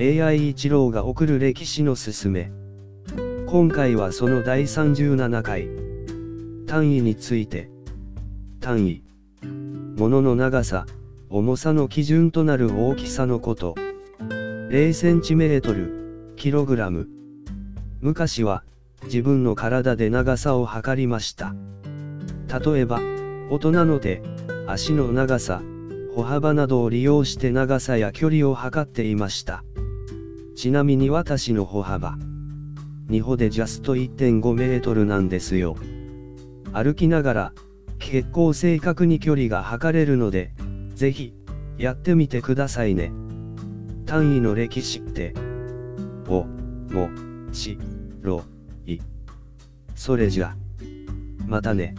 AI 一郎が送る歴史のすすめ。今回はその第37回。単位について。単位。物の長さ、重さの基準となる大きさのこと。0センチメートル、キログラム。昔は、自分の体で長さを測りました。例えば、大人の手、足の長さ、歩幅などを利用して長さや距離を測っていました。ちなみに私の歩幅。2歩でジャスト1.5メートルなんですよ。歩きながら、結構正確に距離が測れるので、ぜひ、やってみてくださいね。単位の歴史って、お、も、し、ろ、い。それじゃ。またね。